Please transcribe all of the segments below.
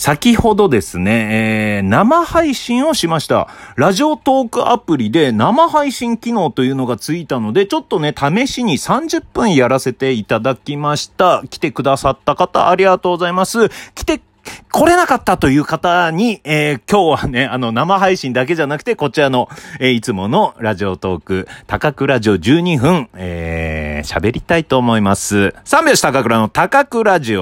先ほどですね、えー、生配信をしました。ラジオトークアプリで生配信機能というのがついたので、ちょっとね、試しに30分やらせていただきました。来てくださった方、ありがとうございます。来て来れなかったという方に、えー、今日はね、あの、生配信だけじゃなくて、こちらの、えー、いつものラジオトーク、高倉ジオ12分、えー、喋りたいと思います。三拍子高倉の高倉ジ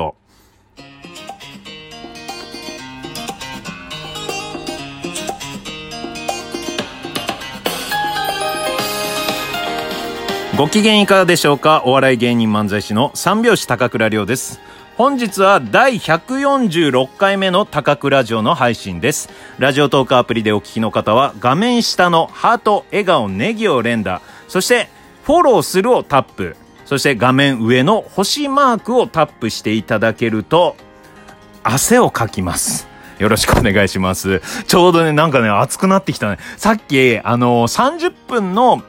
ご機嫌いかがでしょうか？お笑い芸人漫才師の三拍子高倉涼です。本日は第146回目の高倉ラジオの配信です。ラジオトークアプリでお聞きの方は画面下のハート、笑顔、ネギを連打、そしてフォローするをタップ、そして画面上の星マークをタップしていただけると汗をかきます。よろしくお願いします。ちょうどね、なんかね、暑くなってきたね。さっき、あのー、30分の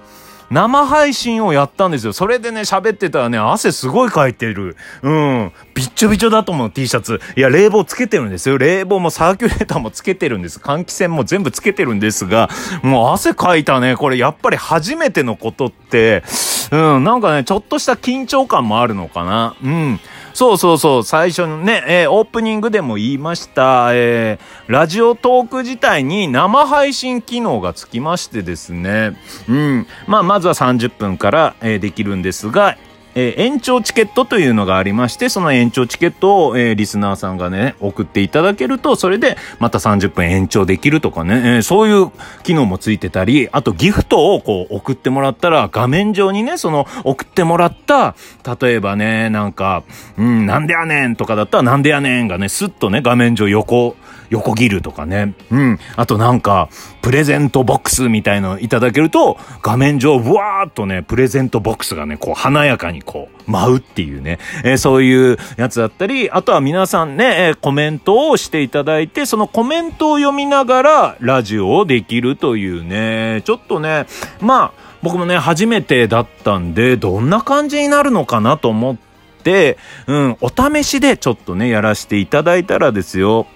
生配信をやったんですよ。それでね、喋ってたらね、汗すごいかいてる。うん。びっちょびちょだと思う T シャツ。いや、冷房つけてるんですよ。冷房もサーキュレーターもつけてるんです。換気扇も全部つけてるんですが、もう汗かいたね。これやっぱり初めてのことって、うん、なんかね、ちょっとした緊張感もあるのかな。うん。そうそうそう、最初のね、えー、オープニングでも言いました、えー、ラジオトーク自体に生配信機能がつきましてですね、うん、まあ、まずは30分から、えー、できるんですが、えー、延長チケットというのがありまして、その延長チケットを、えー、リスナーさんがね、送っていただけると、それでまた30分延長できるとかね、えー、そういう機能もついてたり、あとギフトをこう送ってもらったら、画面上にね、その送ってもらった、例えばね、なんか、うん、なんでやねんとかだったらなんでやねんがね、スッとね、画面上横、横切るとかね。うん。あとなんか、プレゼントボックスみたいのいただけると、画面上、ブワーっとね、プレゼントボックスがね、こう、華やかにこう、舞うっていうね、えー、そういうやつだったり、あとは皆さんね、えー、コメントをしていただいて、そのコメントを読みながら、ラジオをできるというね、ちょっとね、まあ、僕もね、初めてだったんで、どんな感じになるのかなと思って、うん、お試しでちょっとね、やらせていただいたらですよ、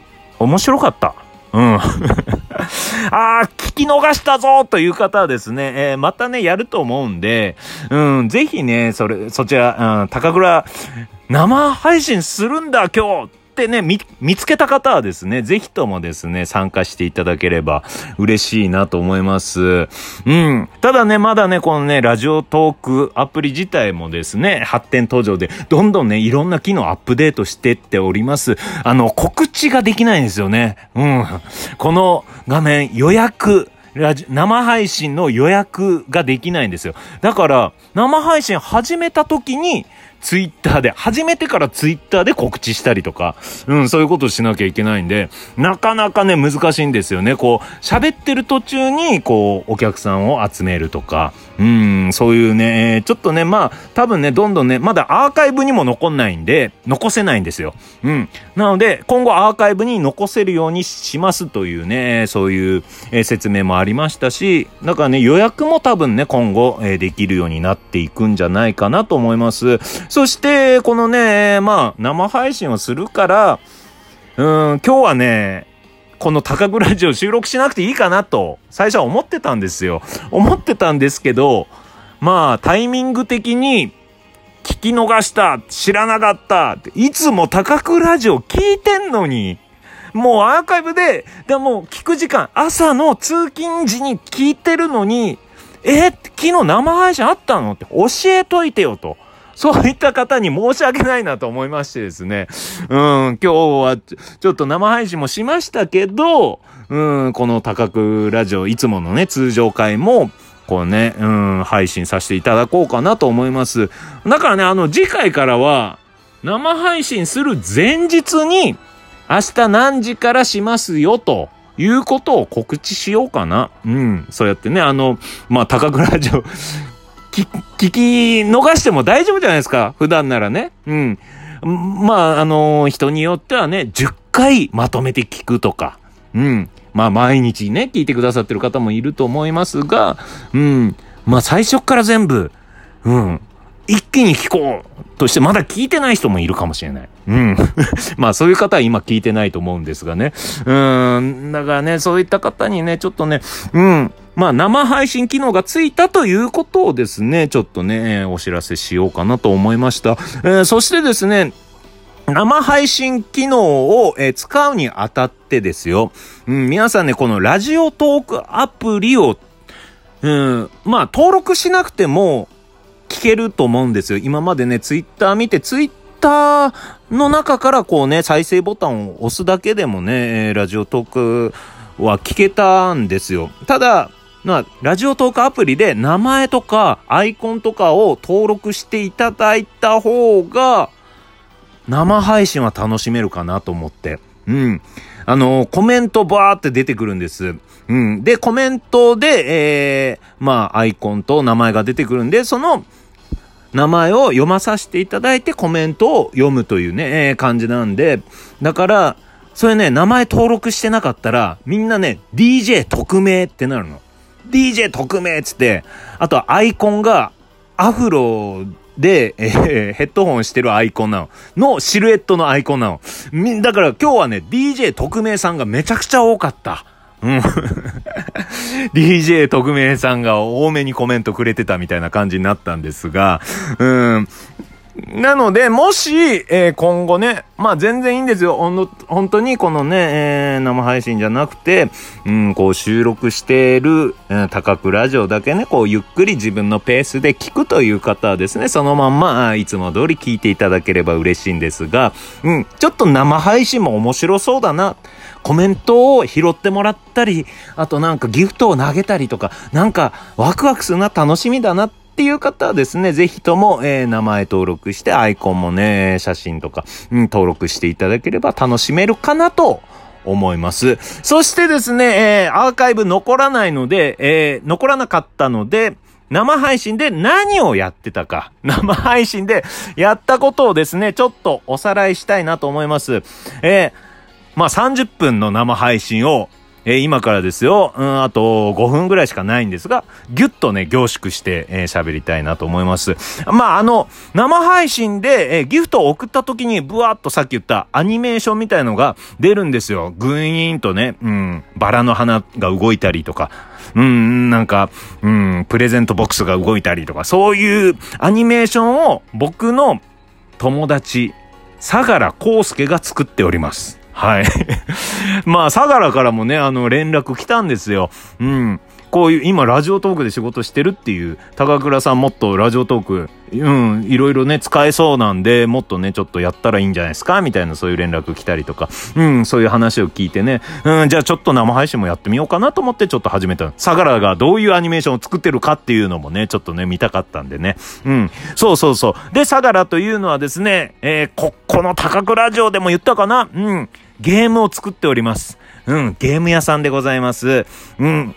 面白かった。うん。ああ、聞き逃したぞという方はですね、えー、またね、やると思うんで、うん、ぜひね、それ、そちら、うん、高倉、生配信するんだ、今日ってね、見、見つけた方はですね、ぜひともですね、参加していただければ嬉しいなと思います。うん。ただね、まだね、このね、ラジオトークアプリ自体もですね、発展途上で、どんどんね、いろんな機能アップデートしてっております。あの、告知ができないんですよね。うん。この画面、予約、ラジ生配信の予約ができないんですよ。だから、生配信始めた時に、ツイッターで、初めてからツイッターで告知したりとか、うん、そういうことをしなきゃいけないんで、なかなかね、難しいんですよね。こう、喋ってる途中に、こう、お客さんを集めるとか、うん、そういうね、ちょっとね、まあ、多分ね、どんどんね、まだアーカイブにも残んないんで、残せないんですよ。うん。なので、今後アーカイブに残せるようにしますというね、そういう、説明もありましたし、だからね、予約も多分ね、今後、えできるようになっていくんじゃないかなと思います。そして、このね、まあ、生配信をするから、うん、今日はね、この高倉ラジオ収録しなくていいかなと、最初は思ってたんですよ。思ってたんですけど、まあ、タイミング的に、聞き逃した、知らなかったいつも高倉ラジオ聞いてんのに、もうアーカイブで、でも聞く時間、朝の通勤時に聞いてるのに、え昨日生配信あったの？って教えといてよと。そういった方に申し訳ないなと思いましてですね。うん、今日はちょっと生配信もしましたけど、うん、この高くラジオ、いつものね、通常回も、こうね、うん、配信させていただこうかなと思います。だからね、あの、次回からは、生配信する前日に、明日何時からしますよ、ということを告知しようかな。うん。そうやってね、あの、まあ、高倉ラジオ聞き逃しても大丈夫じゃないですか。普段ならね。うん。まあ、あのー、人によってはね、10回まとめて聞くとか。うん。まあ、毎日ね、聞いてくださってる方もいると思いますが、うん。まあ、最初から全部、うん。一気に聞こうとしてまだ聞いてない人もいるかもしれない。うん。まあそういう方は今聞いてないと思うんですがね。うん。だからね、そういった方にね、ちょっとね、うん。まあ生配信機能がついたということをですね、ちょっとね、お知らせしようかなと思いました。えー、そしてですね、生配信機能を、えー、使うにあたってですよ。うん、皆さんね、このラジオトークアプリを、うん、まあ登録しなくても聞けると思うんですよ。今までね、ツイッター見て、ツイッターの中からこうね、再生ボタンを押すだけでもね、ラジオトークは聞けたんですよ。ただ、まあ、ラジオトークアプリで名前とかアイコンとかを登録していただいた方が、生配信は楽しめるかなと思って。うん。あの、コメントバーって出てくるんです。うん。で、コメントで、えー、まあ、アイコンと名前が出てくるんで、その、名前を読まさせていただいてコメントを読むというね、えー、感じなんで、だから、それね、名前登録してなかったら、みんなね、DJ 特命ってなるの。DJ 特命っつって、あとアイコンがアフロで、えー、ヘッドホンしてるアイコンなの。のシルエットのアイコンなの。だから今日はね、DJ 特命さんがめちゃくちゃ多かった。うん。DJ 特命さんが多めにコメントくれてたみたいな感じになったんですが、うん。なので、もし、えー、今後ね、まあ全然いいんですよ。ほん本当にこのね、えー、生配信じゃなくて、うん、こう収録している、えー、高くラジオだけね、こうゆっくり自分のペースで聞くという方はですね、そのまんま、いつも通り聞いていただければ嬉しいんですが、うん、ちょっと生配信も面白そうだな。コメントを拾ってもらったり、あとなんかギフトを投げたりとか、なんかワクワクするな、楽しみだなってっていう方はですね、ぜひとも、えー、名前登録して、アイコンもね、写真とか、うん、登録していただければ楽しめるかなと思います。そしてですね、えー、アーカイブ残らないので、えー、残らなかったので、生配信で何をやってたか、生配信でやったことをですね、ちょっとおさらいしたいなと思います。えー、まあ30分の生配信をえー、今からですよ、うん、あと5分ぐらいしかないんですが、ぎゅっとね、凝縮して、えー、喋りたいなと思います。まあ、あの、生配信で、えー、ギフトを送った時に、ブワーっとさっき言ったアニメーションみたいのが出るんですよ。グイーンとね、うん、バラの花が動いたりとか、うん、なんか、うん、プレゼントボックスが動いたりとか、そういうアニメーションを僕の友達、相良康介が作っております。はい。まあ、相良からもね、あの、連絡来たんですよ。うん。こういう、今、ラジオトークで仕事してるっていう、高倉さんもっとラジオトーク、うん、いろいろね、使えそうなんで、もっとね、ちょっとやったらいいんじゃないですかみたいな、そういう連絡来たりとか、うん、そういう話を聞いてね、うん、じゃあちょっと生配信もやってみようかなと思ってちょっと始めた。相良がどういうアニメーションを作ってるかっていうのもね、ちょっとね、見たかったんでね。うん、そうそうそう。で、相良というのはですね、えー、こ、この高倉城でも言ったかな？うん、ゲームを作っております。うん、ゲーム屋さんでございます。うん、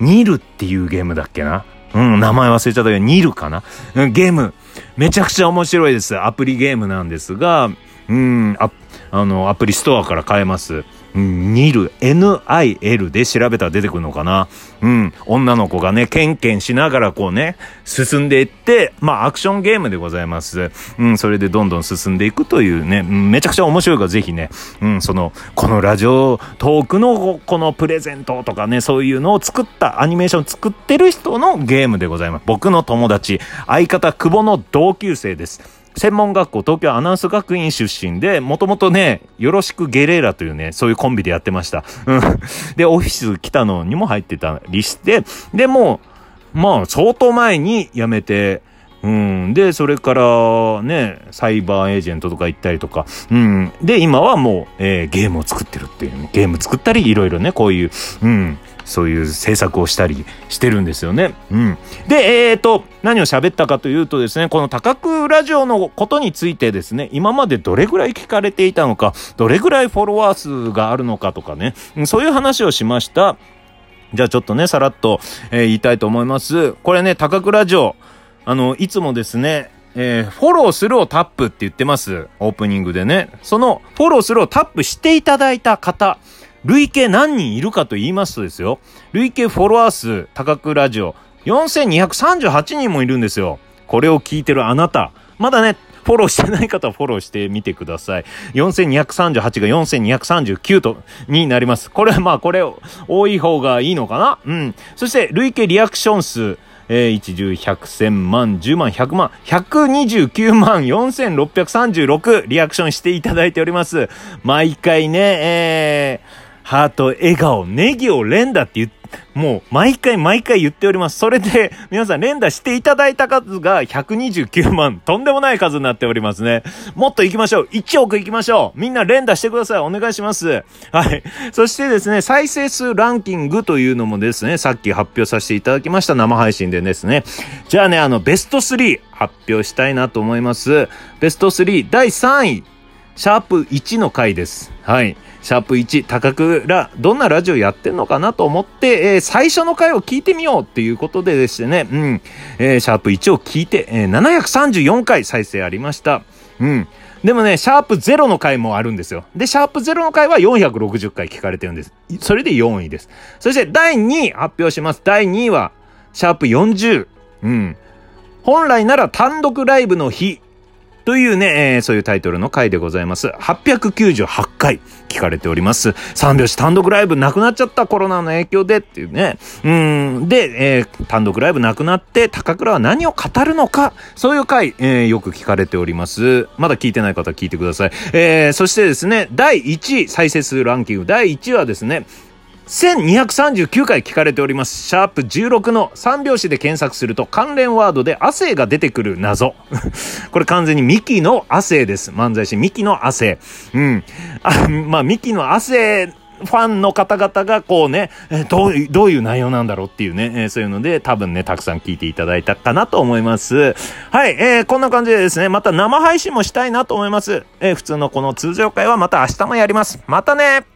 ニルっていうゲームだっけな？うん、名前忘れちゃったけど、ニルかな、ゲーム、めちゃくちゃ面白いです。アプリゲームなんですが、うん、あ、あの、アプリストアから買えます。ニル、N-I-L で調べたら出てくるのかな。うん。女の子がね、ケンケンしながらこうね、進んでいって、まあ、アクションゲームでございます。うん、それでどんどん進んでいくというね、めちゃくちゃ面白いからぜひね、うん、その、このラジオトークのこのプレゼントとかね、そういうのを作った、アニメーション作ってる人のゲームでございます。僕の友達、相方久保の同級生です。専門学校東京アナウンス学院出身で、もともとね、よろしくゲレーラというね、そういうコンビでやってました。うん。で、オフィス来たのにも入ってたりして、でも、まあ、相当前に辞めて、うん。で、それからね、サイバーエージェントとか行ったりとか、うん。で、今はもう、えー、ゲームを作ってるっていう、ね、ゲーム作ったり、いろいろね、こういう、うん。そういう制作をしたりしてるんですよね。うん。で、えっ、ー、と、何を喋ったかというとですね、この高久ラジオのことについてですね、今までどれぐらい聞かれていたのか、どれぐらいフォロワー数があるのかとかね、そういう話をしました。じゃあちょっとね、さらっと、えー、言いたいと思います。これね、高久ラジオ、あの、いつもですね、えー、フォローするをタップって言ってます。オープニングでね。そのフォローするをタップしていただいた方、累計何人いるかと言いますとですよ、累計フォロワー数、高くラジオ、4238人もいるんですよ。これを聞いてるあなた、まだね、フォローしてない方はフォローしてみてください。4238が4239と、になります。これはまあ、これ、多い方がいいのかな？うん。そして、累計リアクション数、えー、一十百千万、十万、百万、百二十九万四千六百三十六リアクションしていただいております。毎回ね、えー、ハート、笑顔、ネギを連打って言って、もう毎回毎回言っております。それで皆さん連打していただいた数が129万。とんでもない数になっておりますね。もっと行きましょう。1億行きましょう。みんな連打してください。お願いします。はい。そしてですね、再生数ランキングというのもですね、さっき発表させていただきました生配信でですね。じゃあね、あの、ベスト3発表したいなと思います。ベスト3第3位。シャープ1の回です。はい。シャープ1、高倉、どんなラジオやってんのかなと思って、えー、最初の回を聞いてみようっていうことででしてね、うん、えー、シャープ1を聞いて、えー、734回再生ありました。うん。でもね、シャープ0の回もあるんですよ。で、シャープ0の回は460回聞かれてるんです。それで4位です。そして第2位発表します。第2位は、シャープ40。うん。本来なら単独ライブの日というね、えー、そういうタイトルの回でございます。898回聞かれております。三拍子単独ライブなくなっちゃったコロナの影響でっていうね。うん。で、えー、単独ライブなくなって高倉は何を語るのか、そういう回、えー、よく聞かれております。まだ聞いてない方は聞いてください。えー、そしてですね、第1位、再生数ランキング第1位はですね、1239回聞かれております。シャープ16の3拍子で検索すると関連ワードで亜生が出てくる謎。これ完全にミキの亜生です。漫才師ミキの亜生。うん。あまあ、ミキの亜生ファンの方々がこうね、えどういう、どういう内容なんだろうっていうね、えー、そういうので多分ね、たくさん聞いていただいたかなと思います。はい、えー、こんな感じでですね、また生配信もしたいなと思います。えー、普通のこの通常会はまた明日もやります。またね